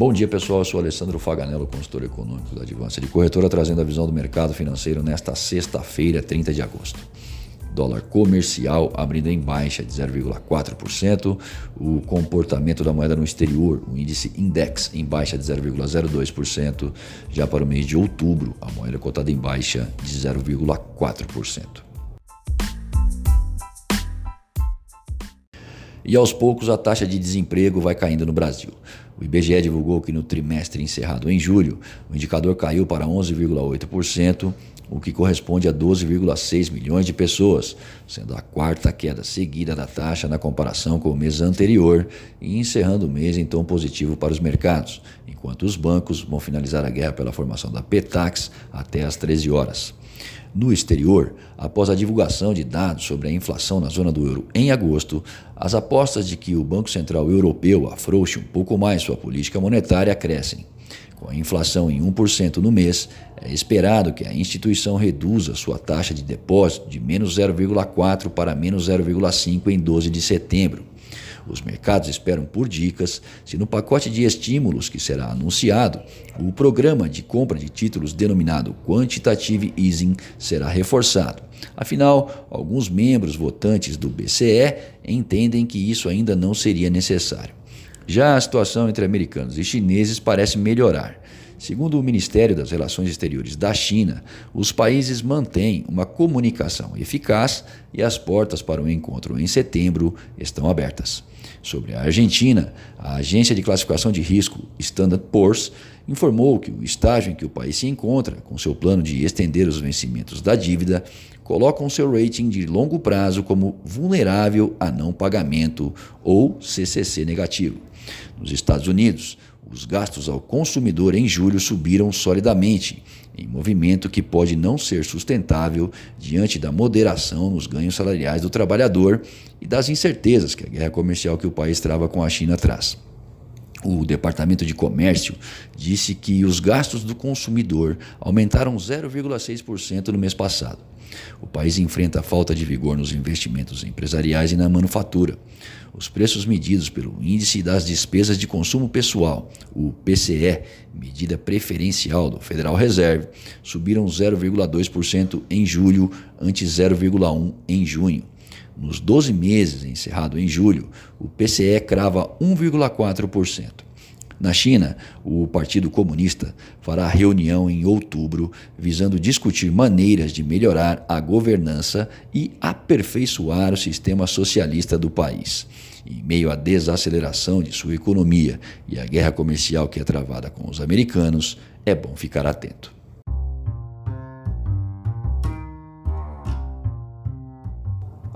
Bom dia, pessoal. Eu sou Alessandro Faganello, consultor econômico da Advança de Corretora, trazendo a visão do mercado financeiro nesta sexta-feira, 30 de agosto. Dólar comercial abrindo em baixa de 0,4%. O comportamento da moeda no exterior, o índice Index em baixa de 0,02%. Já para o mês de outubro, a moeda cotada em baixa de 0,4%. E aos poucos a taxa de desemprego vai caindo no Brasil. O IBGE divulgou que no trimestre encerrado em julho, o indicador caiu para 11,8%, o que corresponde a 12,6 milhões de pessoas, sendo a quarta queda seguida da taxa na comparação com o mês anterior e encerrando o mês em tom positivo para os mercados, enquanto os bancos vão finalizar a guerra pela formação da PETAX até às 13 horas. No exterior, após a divulgação de dados sobre a inflação na zona do euro em agosto, as apostas de que o Banco Central Europeu afrouxe um pouco mais sua política monetária crescem. Com a inflação em 1% no mês, é esperado que a instituição reduza sua taxa de depósito de menos 0,4 para menos 0,5 em 12 de setembro. Os mercados esperam por dicas se no pacote de estímulos que será anunciado, o programa de compra de títulos denominado Quantitative Easing será reforçado. Afinal, alguns membros votantes do BCE entendem que isso ainda não seria necessário. Já a situação entre americanos e chineses parece melhorar. Segundo o Ministério das Relações Exteriores da China, os países mantêm uma comunicação eficaz e as portas para o encontro em setembro estão abertas. Sobre a Argentina, a agência de classificação de risco Standard Poor's informou que o estágio em que o país se encontra, com seu plano de estender os vencimentos da dívida, colocam seu rating de longo prazo como vulnerável a não pagamento ou CCC negativo. Nos Estados Unidos, os gastos ao consumidor em julho subiram solidamente, em movimento que pode não ser sustentável diante da moderação nos ganhos salariais do trabalhador e das incertezas que a guerra comercial que o país trava com a China traz. O Departamento de Comércio disse que os gastos do consumidor aumentaram 0,6% no mês passado. O país enfrenta a falta de vigor nos investimentos empresariais e na manufatura. Os preços medidos pelo Índice das Despesas de Consumo Pessoal, o PCE, medida preferencial do Federal Reserve, subiram 0,2% em julho, ante 0,1% em junho. Nos 12 meses encerrado em julho, o PCE crava 1,4%. Na China, o Partido Comunista fará reunião em outubro visando discutir maneiras de melhorar a governança e aperfeiçoar o sistema socialista do país. Em meio à desaceleração de sua economia e à guerra comercial que é travada com os americanos, é bom ficar atento.